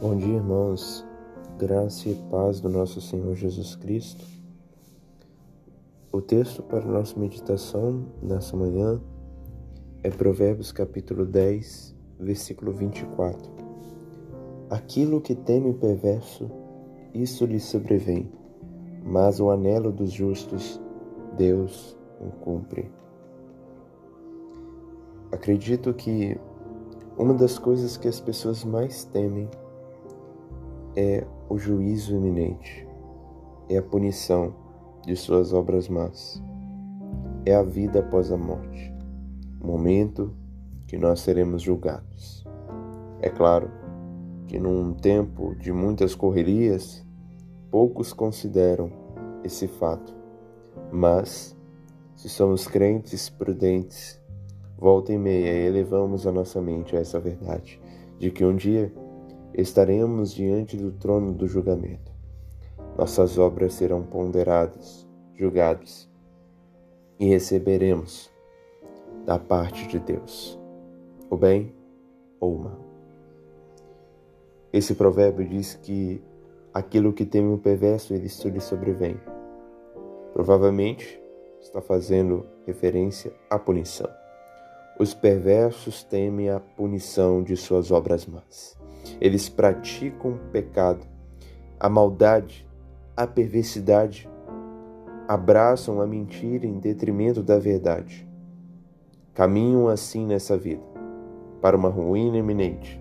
Bom dia, irmãos. Graça e paz do nosso Senhor Jesus Cristo. O texto para nossa meditação nessa manhã é Provérbios capítulo 10, versículo 24. Aquilo que teme o perverso, isso lhe sobrevém, mas o anelo dos justos, Deus o cumpre. Acredito que uma das coisas que as pessoas mais temem é o juízo iminente, é a punição de suas obras más, é a vida após a morte, o momento que nós seremos julgados. É claro que num tempo de muitas correrias, poucos consideram esse fato, mas se somos crentes prudentes, volta e meia elevamos a nossa mente a essa verdade de que um dia estaremos diante do trono do julgamento. Nossas obras serão ponderadas, julgadas, e receberemos da parte de Deus o bem ou o mal. Esse provérbio diz que aquilo que teme o perverso, ele lhe sobrevém. Provavelmente está fazendo referência à punição. Os perversos temem a punição de suas obras más. Eles praticam o pecado, a maldade, a perversidade, abraçam a mentira em detrimento da verdade. Caminham assim nessa vida, para uma ruína iminente,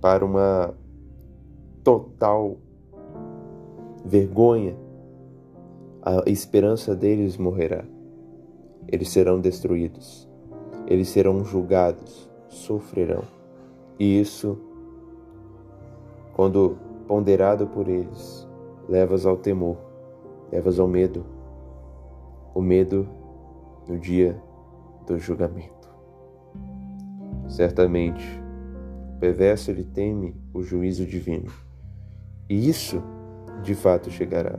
para uma total vergonha. A esperança deles morrerá. Eles serão destruídos. Eles serão julgados, sofrerão. E isso quando ponderado por eles, levas ao temor, levas ao medo, o medo no dia do julgamento. Certamente, o perverso ele teme o juízo divino, e isso de fato chegará.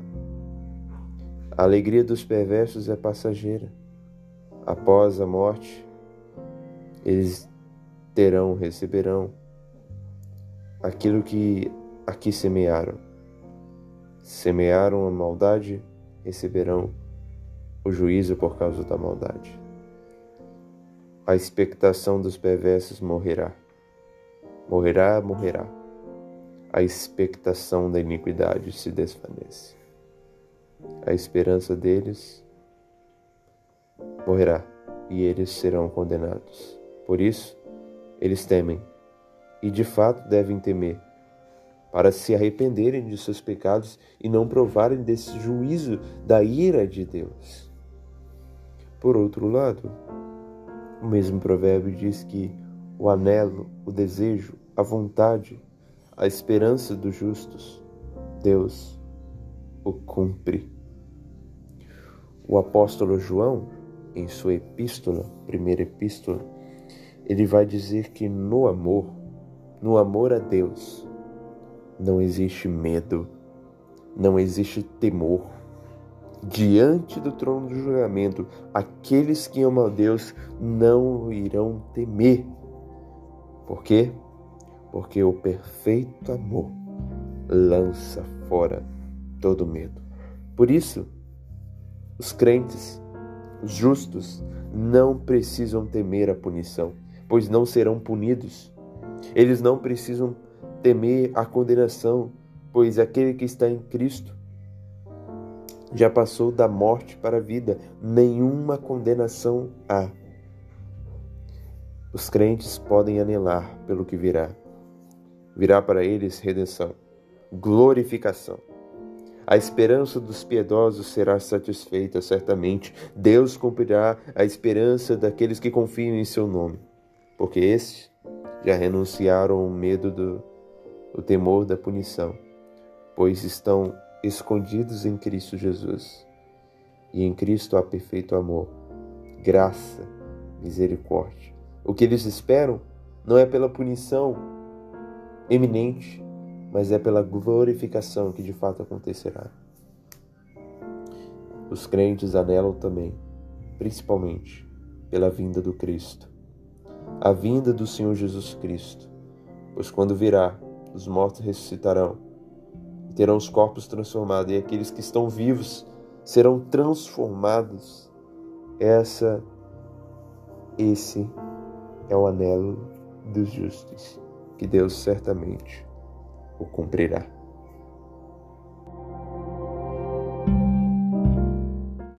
A alegria dos perversos é passageira. Após a morte, eles terão, receberão aquilo que aqui semearam. Semearam a maldade, receberão o juízo por causa da maldade. A expectação dos perversos morrerá. Morrerá, morrerá. A expectação da iniquidade se desvanece. A esperança deles morrerá e eles serão condenados. Por isso, eles temem e de fato devem temer, para se arrependerem de seus pecados e não provarem desse juízo da ira de Deus. Por outro lado, o mesmo provérbio diz que o anelo, o desejo, a vontade, a esperança dos justos, Deus o cumpre. O apóstolo João, em sua epístola, primeira epístola, ele vai dizer que no amor no amor a Deus, não existe medo, não existe temor. Diante do trono do julgamento, aqueles que amam a Deus não irão temer. Por quê? Porque o perfeito amor lança fora todo medo. Por isso, os crentes, os justos, não precisam temer a punição, pois não serão punidos eles não precisam temer a condenação, pois aquele que está em Cristo já passou da morte para a vida, nenhuma condenação há. Os crentes podem anelar pelo que virá. Virá para eles redenção, glorificação. A esperança dos piedosos será satisfeita, certamente. Deus cumprirá a esperança daqueles que confiam em seu nome, porque esses já renunciaram ao medo do o temor da punição, pois estão escondidos em Cristo Jesus. E em Cristo há perfeito amor, graça, misericórdia. O que eles esperam não é pela punição eminente, mas é pela glorificação que de fato acontecerá. Os crentes anelam também, principalmente, pela vinda do Cristo a vinda do Senhor Jesus Cristo, pois quando virá, os mortos ressuscitarão, terão os corpos transformados, e aqueles que estão vivos serão transformados. Essa, esse é o anelo dos justos, que Deus certamente o cumprirá.